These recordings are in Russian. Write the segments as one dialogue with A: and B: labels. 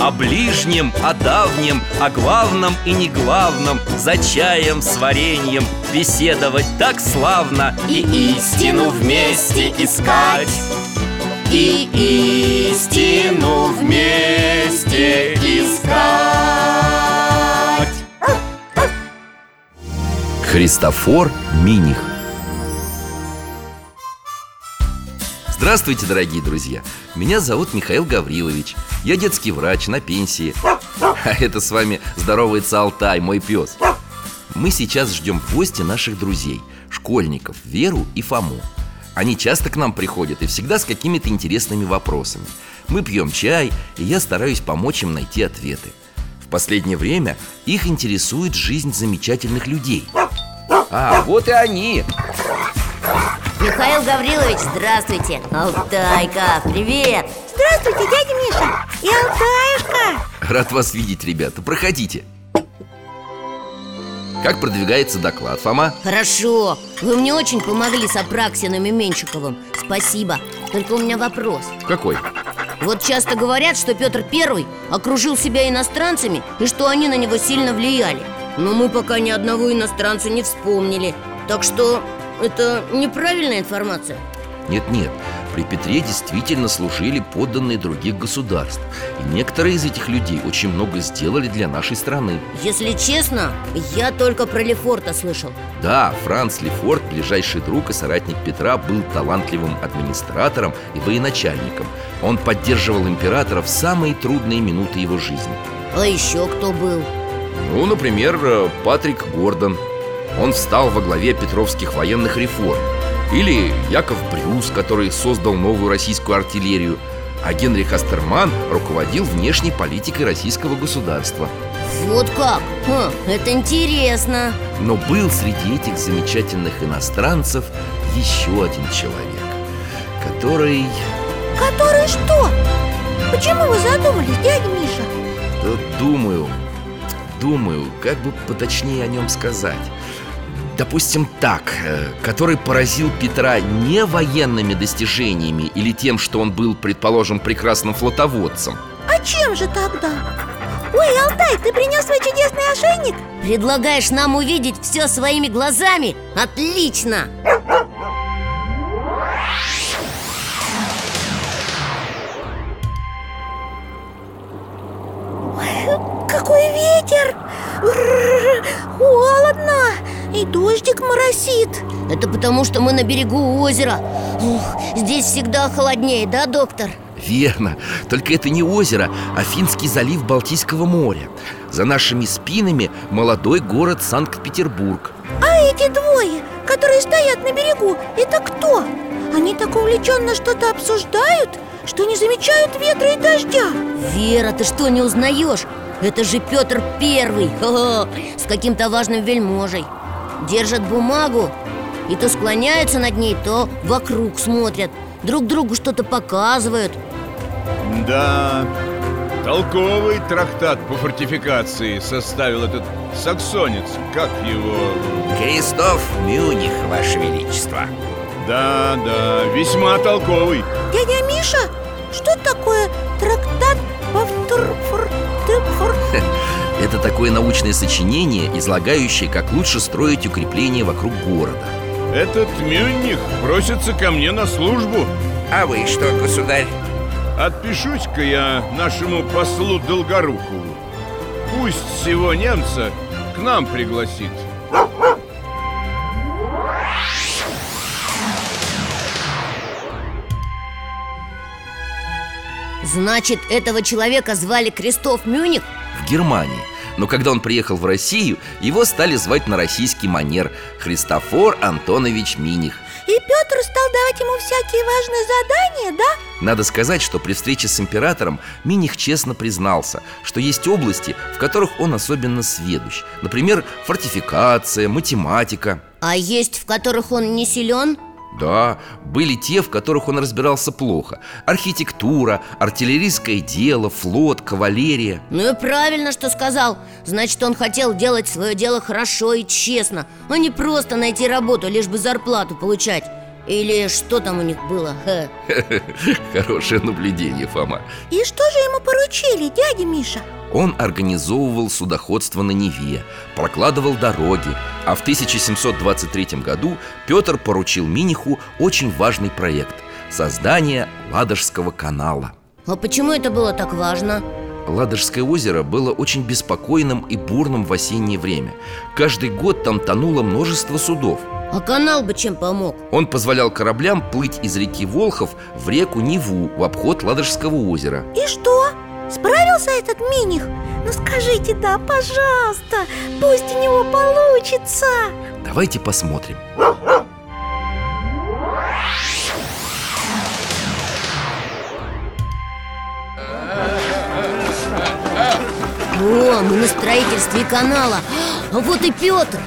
A: О ближнем, о давнем, о главном и не главном За чаем с вареньем беседовать так славно
B: И истину вместе искать.
A: И истину вместе искать. Христофор Миних Здравствуйте, дорогие друзья! Меня зовут Михаил Гаврилович. Я детский врач на пенсии. А это с вами здоровается Алтай, мой пес. Мы сейчас ждем в гости наших друзей Школьников Веру и Фому. Они часто к нам приходят и всегда с какими-то интересными вопросами. Мы пьем чай, и я стараюсь помочь им найти ответы. В последнее время их интересует жизнь замечательных людей. А, вот и они!
B: Михаил Гаврилович, здравствуйте. Алтайка, привет.
C: Здравствуйте, дядя Миша И Алтаюшка
A: Рад вас видеть, ребята. Проходите. Как продвигается доклад, Фома?
B: Хорошо, вы мне очень помогли с Апраксиным и Менчиковым Спасибо, только у меня вопрос.
A: Какой?
B: Вот часто говорят, что Петр Первый окружил себя иностранцами И что они на него сильно влияли. Но мы пока ни одного иностранца не вспомнили. Так что это неправильная информация.
A: Нет-нет, при Петре действительно служили подданные других государств. И некоторые из этих людей очень много сделали для нашей страны.
B: Если честно, я только про Лефорта слышал.
A: Да, Франц Лефорт, ближайший друг и соратник Петра, был талантливым администратором и военачальником. Он поддерживал императора в самые трудные минуты его жизни.
B: А еще кто был?
A: Ну, например, э, Патрик Гордон Он встал во главе петровских военных реформ Или Яков Брюс, который создал новую российскую артиллерию А Генрих Астерман руководил внешней политикой российского государства
B: Вот как? Ха, это интересно
A: Но был среди этих замечательных иностранцев еще один человек Который...
C: Который что? Почему вы задумались, дядя Миша?
A: Да, думаю, думаю, как бы поточнее о нем сказать Допустим так, э, который поразил Петра не военными достижениями Или тем, что он был, предположим, прекрасным флотоводцем
C: А чем же тогда? Ой, Алтай, ты принес свой чудесный ошейник?
B: Предлагаешь нам увидеть все своими глазами? Отлично! Это потому, что мы на берегу озера. Ух, Здесь всегда холоднее, да, доктор?
A: Верно, только это не озеро, а Финский залив Балтийского моря. За нашими спинами молодой город Санкт-Петербург.
C: А эти двое, которые стоят на берегу, это кто? Они так увлеченно что-то обсуждают, что не замечают ветра и дождя.
B: Вера, ты что, не узнаешь? Это же Петр Первый. Ха-ха, С каким-то важным вельможей. Держат бумагу И то склоняются над ней, то вокруг смотрят. Друг другу что-то показывают.
D: Да, толковый трактат по фортификации составил этот саксонец. Как его...
E: Кристоф Мюних, Ваше Величество.
D: Да, да, весьма толковый.
C: Дядя Миша, что такое? Трактат по тымфор?
A: Это такое научное сочинение, излагающее, как лучше строить укрепления вокруг города
D: Этот Мюнних просится ко мне на службу
E: А вы что, государь?
D: Отпишусь-ка я нашему послу Долгорукову Пусть всего немца к нам пригласит
B: Значит, этого человека звали Крестов Мюних?
A: в Германии Но когда он приехал в Россию, его стали звать на российский манер Христофор Антонович Миних
C: И Петр стал давать ему всякие важные задания, да?
A: Надо сказать, что при встрече с императором Миних честно признался, что есть области, в которых он особенно сведущ Например, фортификация, математика
B: А есть, в которых он не силен?
A: Да, были те, в которых он разбирался плохо. Архитектура, артиллерийское дело, флот, кавалерия.
B: Ну и правильно, что сказал. Значит, он хотел делать свое дело хорошо и честно А не просто найти работу, лишь бы зарплату получать Или что там у них было?
A: Хорошее наблюдение, Фома
C: И что же ему поручили, дядя Миша?
A: Он организовывал судоходство на Неве, прокладывал дороги, а в 1723 году Петр поручил Миниху очень важный проект – создание Ладожского канала.
B: А почему это было так важно?
A: Ладожское озеро было очень беспокойным и бурным в осеннее время. Каждый год там тонуло множество судов.
B: А канал бы чем помог?
A: Он позволял кораблям плыть из реки Волхов в реку Неву в обход Ладожского озера.
C: И что? Справился этот Миних? Ну скажите да, пожалуйста Пусть у него получится
A: Давайте посмотрим.
B: О, мы на строительстве канала А вот и Петр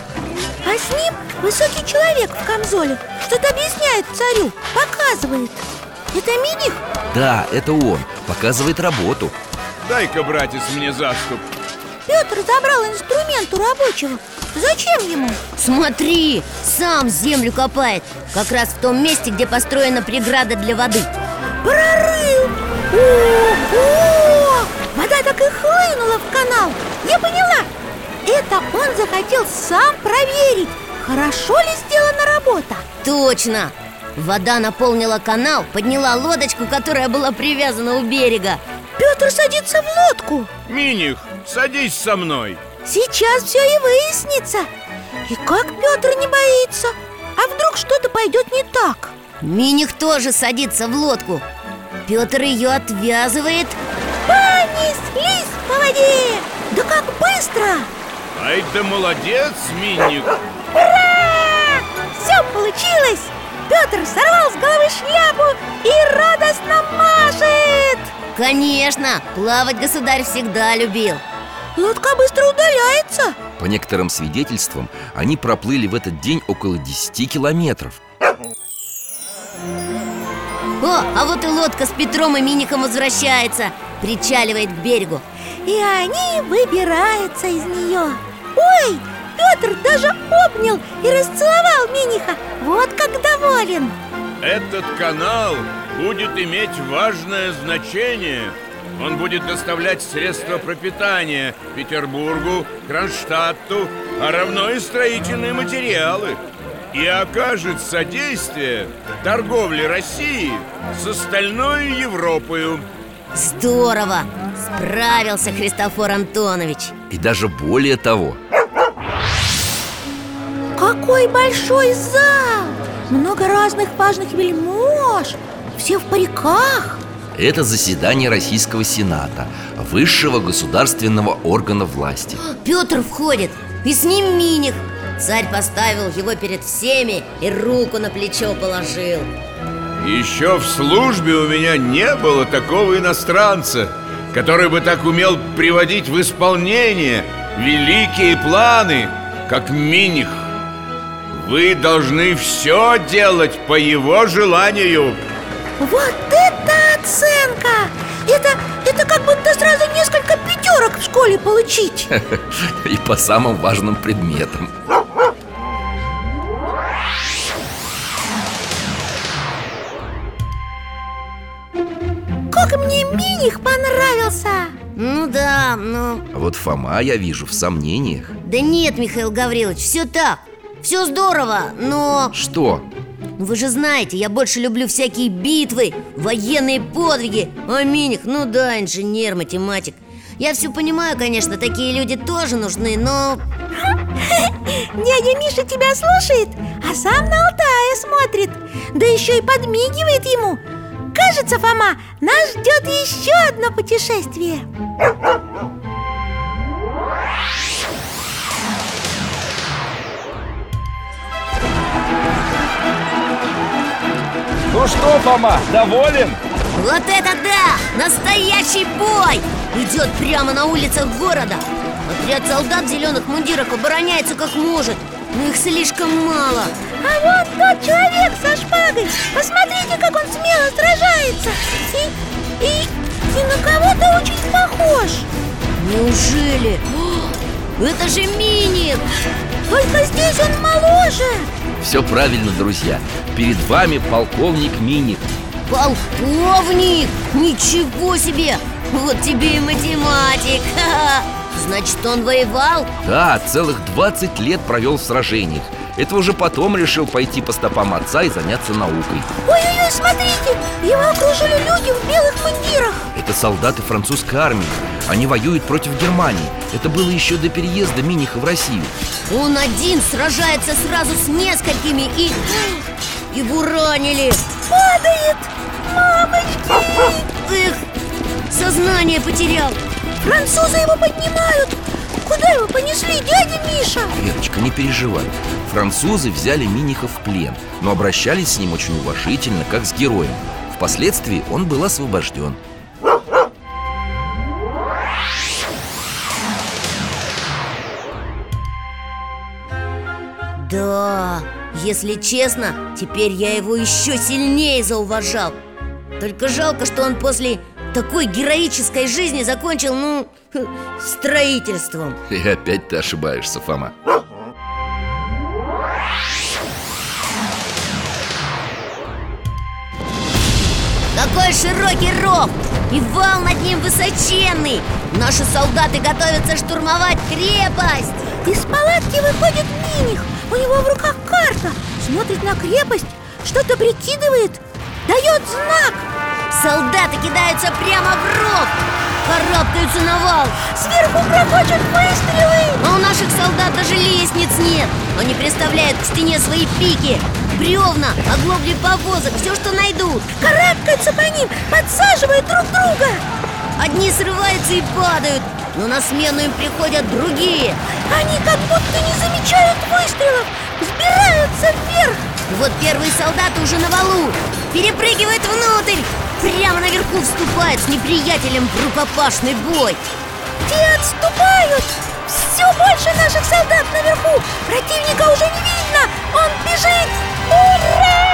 C: А с ним высокий человек в камзоле Что-то объясняет царю, показывает Это Миних?
A: Да, это он, показывает работу.
D: Дай-ка, братец, мне заступ
C: Петр забрал инструмент у рабочего Зачем ему?
B: Смотри, сам землю копает Как раз в том месте, где построена преграда для воды
C: Прорыл! Ого! И хлынула в канал. Я поняла. Это он захотел сам проверить Хорошо ли сделана работа.
B: Точно! Вода наполнила канал, подняла лодочку, которая была привязана у берега.
C: Петр садится в лодку.
D: Миних, садись со мной.
C: Сейчас все и выяснится. И как Петр не боится? А вдруг что-то пойдет не так?
B: Миних тоже садится в лодку. Петр ее отвязывает
C: Понеслись по воде! Да как быстро!
D: Ай да молодец, Миних
C: Ура! Все получилось! Петр сорвал с головы шляпу и радостно машет!
B: Конечно, плавать государь всегда любил
C: Лодка быстро удаляется
A: По некоторым свидетельствам, они проплыли в этот день около 10 километров.
B: О, а вот и лодка с Петром и Минихом возвращается Причаливает к берегу.
C: И они выбираются из нее. Ой, Петр даже обнял и расцеловал Миниха. Вот как доволен.
D: Этот канал будет иметь важное значение. Он будет доставлять средства пропитания Петербургу, Кронштадту А равно и строительные материалы. И окажет содействие торговле России с остальной Европою
B: Здорово! Справился Христофор Антонович
A: И даже более того,
C: Какой большой зал! Много разных важных вельмож Все в париках
A: это заседание Российского Сената, высшего государственного органа власти.
B: Петр входит, и с ним Миних Царь поставил его перед всеми и руку на плечо положил
D: Еще в службе у меня не было такого иностранца, который бы так умел приводить в исполнение великие планы, как Миних. Вы должны все делать по его желанию.
C: Вот это оценка! Это, это как будто сразу несколько пятерок в школе получить
A: И по самым важным предметам.
C: Мне Миних понравился!
B: Ну да, ну...
A: А вот Фома, я вижу, в сомнениях.
B: Да нет, Михаил Гаврилович, все так. Все здорово, но...
A: Что?
B: Вы же знаете, я больше люблю всякие битвы, военные подвиги. А Миних, ну да, инженер, математик. Я все понимаю, конечно, такие люди тоже нужны, но...
C: Дядя Миша тебя слушает, а сам на Алтае смотрит. Да еще и подмигивает ему Кажется, Фома, нас ждет еще одно путешествие
F: Ну что, Фома, доволен?
B: Вот это да! Настоящий бой! Идет прямо на улицах города Отряд солдат в зеленых мундирах обороняется как может Но их слишком мало
C: А вот тот человек со шпагой Посмотрите, как он смело сражается И, и, и на кого-то очень похож
B: Неужели? О, это же Миник!
C: Только здесь он моложе
A: Все правильно, друзья Перед вами полковник Миник
B: Полковник! Ничего себе! Вот тебе и математик! Значит, он воевал?
A: Да, целых 20 лет провел в сражениях Это уже потом решил пойти по стопам отца и заняться наукой.
C: Ой-ой-ой, смотрите, его окружили люди в белых мундирах.
A: Это солдаты французской армии. Они воюют против Германии. Это было еще до переезда Миниха в Россию.
B: Он один сражается сразу с несколькими и... Его ранили!
C: Падает! Мамочки!
B: Эх, сознание потерял.
C: Французы его поднимают Куда его понесли, дядя Миша?
A: Верочка, не переживай. Французы взяли Миниха в плен Но обращались с ним очень уважительно, как с героем. Впоследствии он был освобожден.
B: Да, если честно, теперь я его еще сильнее зауважал. Только жалко, что он после такой героической жизни закончил, ну, строительством.
A: И опять ты ошибаешься, Фома.
B: Какой широкий ров! И вал над ним высоченный! Наши солдаты готовятся штурмовать крепость!
C: Из палатки выходит Миних. У него в руках карта. Смотрит на крепость, что-то прикидывает. Дает знак
B: Солдаты кидаются прямо в ров Карабкаются на вал.
C: Сверху проходят выстрелы.
B: А у наших солдат даже лестниц нет. Они приставляют к стене свои пики. Бревна, оглобли повозок, все, что найдут.
C: Карабкаются по ним, подсаживают друг друга.
B: Одни срываются и падают Но на смену им приходят другие.
C: Они как будто не замечают выстрелов Взбираются вверх.
B: Вот первые солдаты уже на валу Перепрыгивают внутрь Наверху вступают с неприятелем в рукопашный бой?
C: Те отступают! Все больше наших солдат наверху! Противника уже не видно! Он бежит! Ура!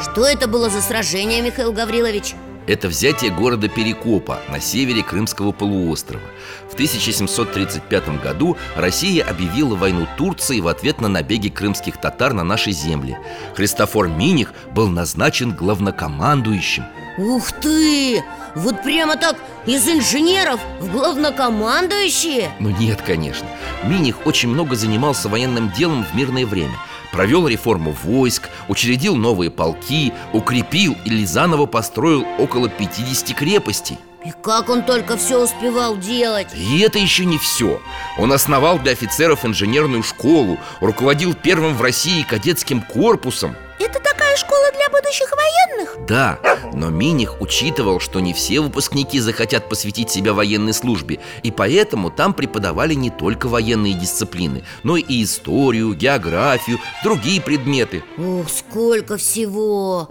B: Что это было за сражение, Михаил Гаврилович?
A: Это взятие города Перекопа на севере Крымского полуострова. В 1735 году Россия объявила войну Турции в ответ на набеги крымских татар на наши земли. Христофор Миних был назначен главнокомандующим.
B: Ух ты! Вот прямо так из инженеров в главнокомандующие?
A: Ну нет, конечно. Миних очень много занимался военным делом в мирное время. Провел реформу войск, учредил новые полки, укрепил или заново построил около 50 крепостей.
B: И как он только все успевал делать?
A: И это еще не все Он основал для офицеров инженерную школу Руководил первым в России кадетским корпусом
C: Это такая школа для будущих военных?
A: Да, но Миних учитывал, что не все выпускники захотят посвятить себя военной службе И поэтому там преподавали не только военные дисциплины Но и историю, географию, другие предметы
B: Ух, сколько всего!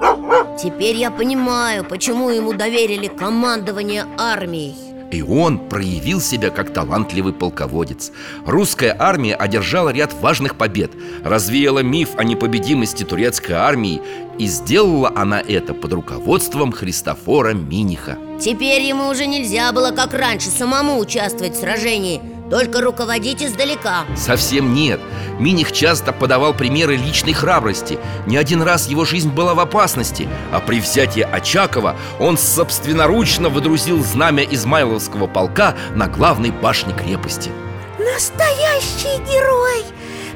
B: Теперь я понимаю, почему ему доверили командование армией
A: И он проявил себя как талантливый полководец. Русская армия одержала ряд важных побед Развеяла миф о непобедимости турецкой армии И сделала она это под руководством Христофора Миниха.
B: Теперь ему уже нельзя было, как раньше, самому участвовать в сражении Только руководить издалека.
A: Совсем нет. Миних часто подавал примеры личной храбрости. Не один раз его жизнь была в опасности А при взятии Очакова он собственноручно выдрузил знамя Измайловского полка на главной башне крепости.
C: Настоящий герой!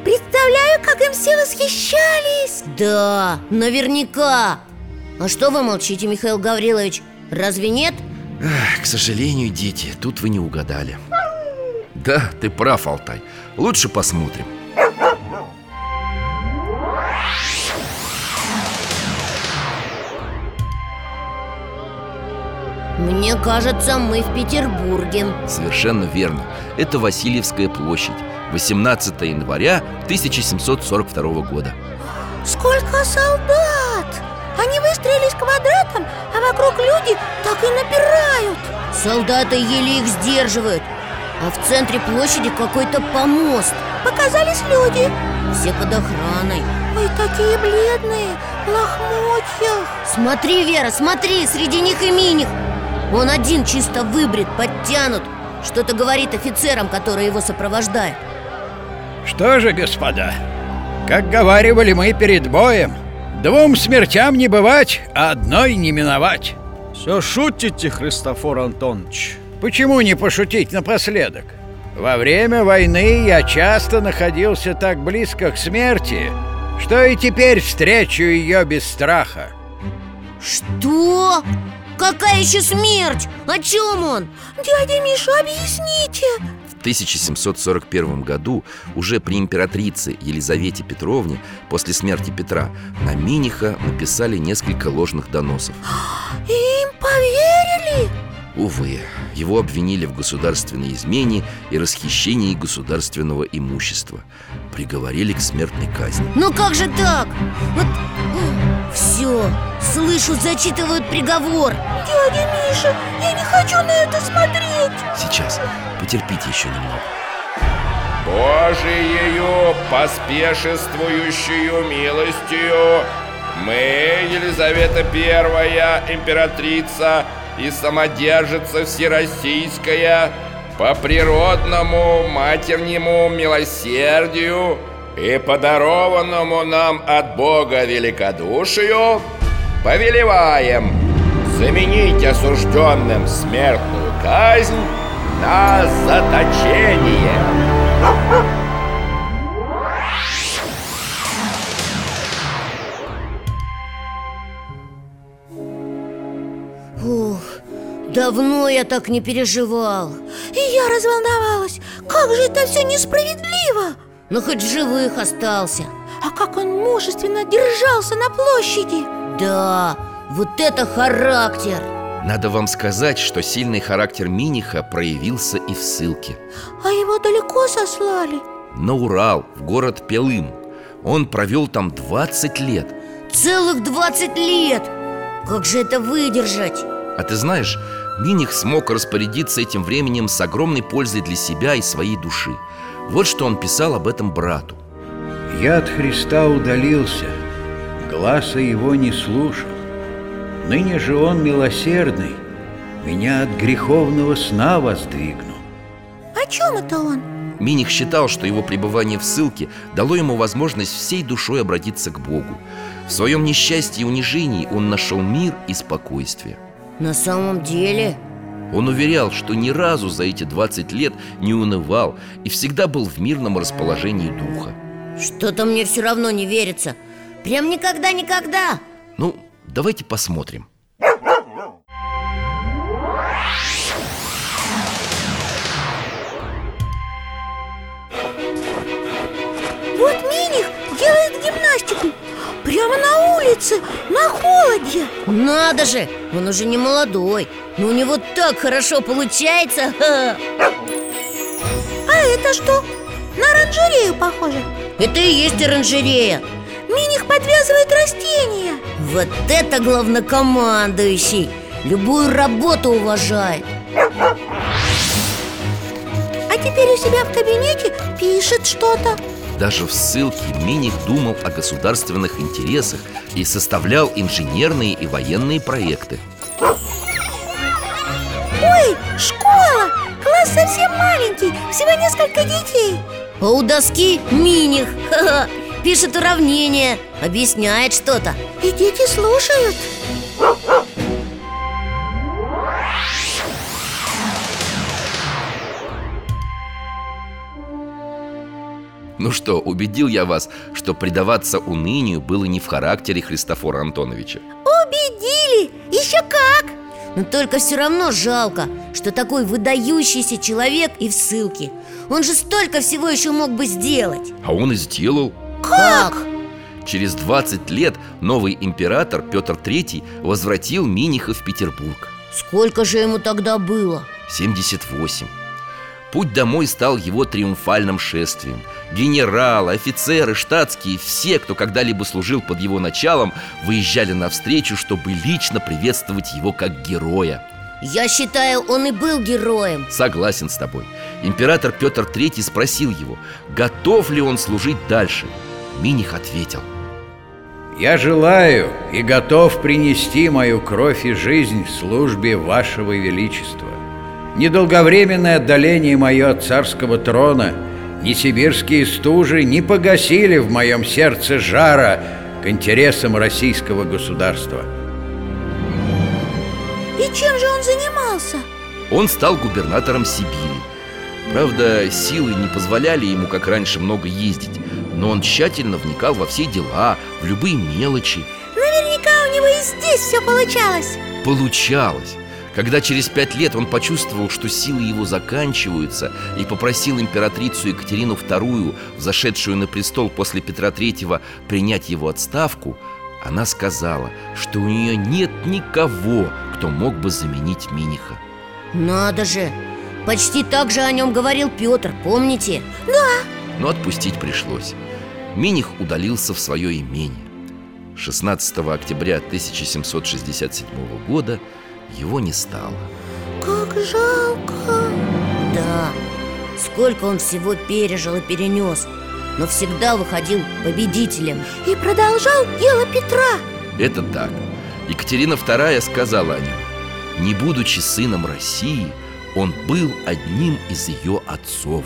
C: Представляю, как им все восхищались!
B: Да, наверняка. А что вы молчите, Михаил Гаврилович? Разве нет?
A: Эх, К сожалению, дети, тут вы не угадали Да, ты прав, Алтай. Лучше посмотрим.
B: Мне кажется, мы в Петербурге.
A: Совершенно верно. Это Васильевская площадь 18 января 1742 года.
C: Сколько солдат! Они выстроились квадратом, а вокруг люди так и напирают.
B: Солдаты еле их сдерживают А в центре площади какой-то помост.
C: Показались люди.
B: Все под охраной.
C: Ой, такие бледные, в лохмотьях.
B: Смотри, Вера, смотри, среди них и Миних. Он один чисто выбрит, подтянут. Что-то говорит офицерам, которые его сопровождают.
F: Что же, господа, как говаривали мы перед боем, двум смертям не бывать, а одной не миновать.
G: Все шутите, Христофор Антонович
F: Почему не пошутить напоследок? Во время войны я часто находился так близко к смерти, что и теперь встречу ее без страха.
B: Что? Какая еще смерть? О чем он?
C: Дядя Миша, объясните
A: В 1741 году уже при императрице Елизавете Петровне после смерти Петра на Миниха написали несколько ложных доносов
C: И им поверили?
A: Увы, его обвинили в государственной измене и расхищении государственного имущества. Приговорили к смертной казни.
B: Ну как же так? Вот все, слышу, зачитывают приговор.
C: Дядя Миша, я не хочу на это смотреть.
A: Сейчас, потерпите еще немного.
D: Божиею поспешествующую милостью мы, Елизавета Первая, императрица и самодержица всероссийская, по природному матернему милосердию и подарованному нам от Бога великодушию, повелеваем заменить осужденным смертную казнь на заточение.
B: Давно я так не переживал.
C: И я разволновалась. Как же это все несправедливо!
B: Но хоть в живых остался.
C: А как он мужественно держался на площади!
B: Да, вот это характер!
A: Надо вам сказать, что сильный характер Миниха проявился и в ссылке.
C: А его далеко сослали?
A: На Урал, в город Пелым. Он провел там 20 лет.
B: Целых 20 лет! Как же это выдержать?
A: А ты знаешь, Миних смог распорядиться этим временем с огромной пользой для себя и своей души Вот что он писал об этом брату
F: Я от Христа удалился, гласа его не слушал. Ныне же он милосердный, меня от греховного сна воздвигнул.
C: О чем это он?
A: Миних считал, что его пребывание в ссылке дало ему возможность всей душой обратиться к Богу В своем несчастье и унижении он нашел мир и спокойствие
B: На самом деле?
A: Он уверял, что ни разу за эти 20 лет не унывал и всегда был в мирном расположении духа.
B: Что-то мне все равно не верится. Прям никогда-никогда.
A: Ну, давайте посмотрим
C: улице, на холоде.
B: Надо же, он уже не молодой Но у него так хорошо получается. Ха.
C: А это что? На оранжерею похоже.
B: Это и есть оранжерея.
C: Миних подвязывает растения.
B: Вот это главнокомандующий. Любую работу уважает.
C: А теперь у себя в кабинете пишет что-то
A: Даже в ссылке Миних думал о государственных интересах и составлял инженерные и военные проекты
C: Ой, школа! Класс совсем маленький, всего несколько детей
B: А у доски миних Ха-ха. Пишет уравнение, объясняет что-то
C: И дети слушают
A: Ну что, убедил я вас, что предаваться унынию было не в характере Христофора Антоновича
C: Убедили! Еще как!
B: Но только все равно жалко, что такой выдающийся человек и в ссылке Он же столько всего еще мог бы сделать
A: А он и сделал
B: Как?
A: Через 20 лет новый император Петр III возвратил Миниха в Петербург
B: Сколько же ему тогда было?
A: 78 Путь домой стал его триумфальным шествием. Генералы, офицеры, штатские, все, кто когда-либо служил под его началом Выезжали навстречу, чтобы лично приветствовать его как героя.
B: Я считаю, он и был героем.
A: Согласен с тобой. Император Петр III спросил его, готов ли он служить дальше. Миних ответил.
F: Я желаю и готов принести мою кровь и жизнь службе вашего величества Недолговременное отдаление мое от царского трона Ни сибирские стужи не погасили в моем сердце жара К интересам российского государства.
C: И чем же он занимался?
A: Он стал губернатором Сибири. Правда, силы не позволяли ему, как раньше, много ездить Но он тщательно вникал во все дела, в любые мелочи.
C: Наверняка у него и здесь все получалось.
A: Получалось когда через пять лет он почувствовал, что силы его заканчиваются И попросил императрицу Екатерину II, взошедшую на престол после Петра III, принять его отставку Она сказала, что у нее нет никого, кто мог бы заменить Миниха
B: Надо же! Почти так же о нем говорил Петр, помните?
A: Но отпустить пришлось Миних удалился в свое имение 16 октября 1767 года его не стало.
C: Как жалко.
B: Да, сколько он всего пережил и перенес Но всегда выходил победителем.
C: И продолжал дело Петра.
A: Это так. Екатерина II сказала о нем. Не будучи сыном России, он был одним из ее отцов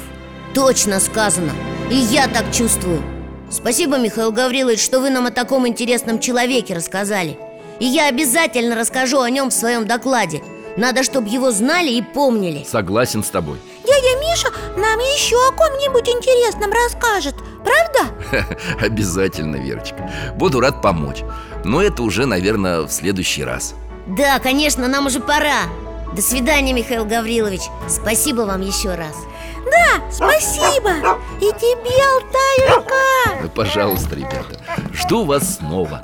B: Точно сказано. И я так чувствую. Спасибо, Михаил Гаврилович, что вы нам о таком интересном человеке рассказали И я обязательно расскажу о нем в своем докладе. Надо, чтобы его знали и помнили.
A: Согласен с тобой.
C: Дядя Миша нам еще о ком-нибудь интересном расскажет Правда?
A: Обязательно, Верочка. Буду рад помочь. Но это уже, наверное, в следующий раз.
B: Да, конечно, нам уже пора. До свидания, Михаил Гаврилович. Спасибо вам еще раз.
C: Да, спасибо. И тебе, Алтаюшка
A: Пожалуйста, ребята. Жду вас снова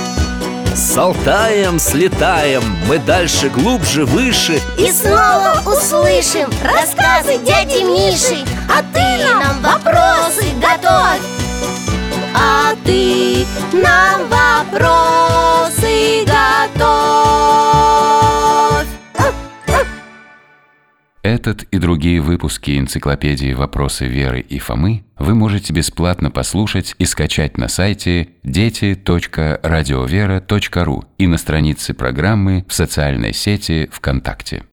A: С Алтаем слетаем, мы дальше, глубже, выше.
B: И снова услышим рассказы дяди Миши. А ты нам вопросы готовь. А ты нам вопросы готовь
H: Этот и другие выпуски энциклопедии «Вопросы Веры и Фомы» вы можете бесплатно послушать и скачать на сайте дети.радиовера.ру и на странице программы в социальной сети ВКонтакте.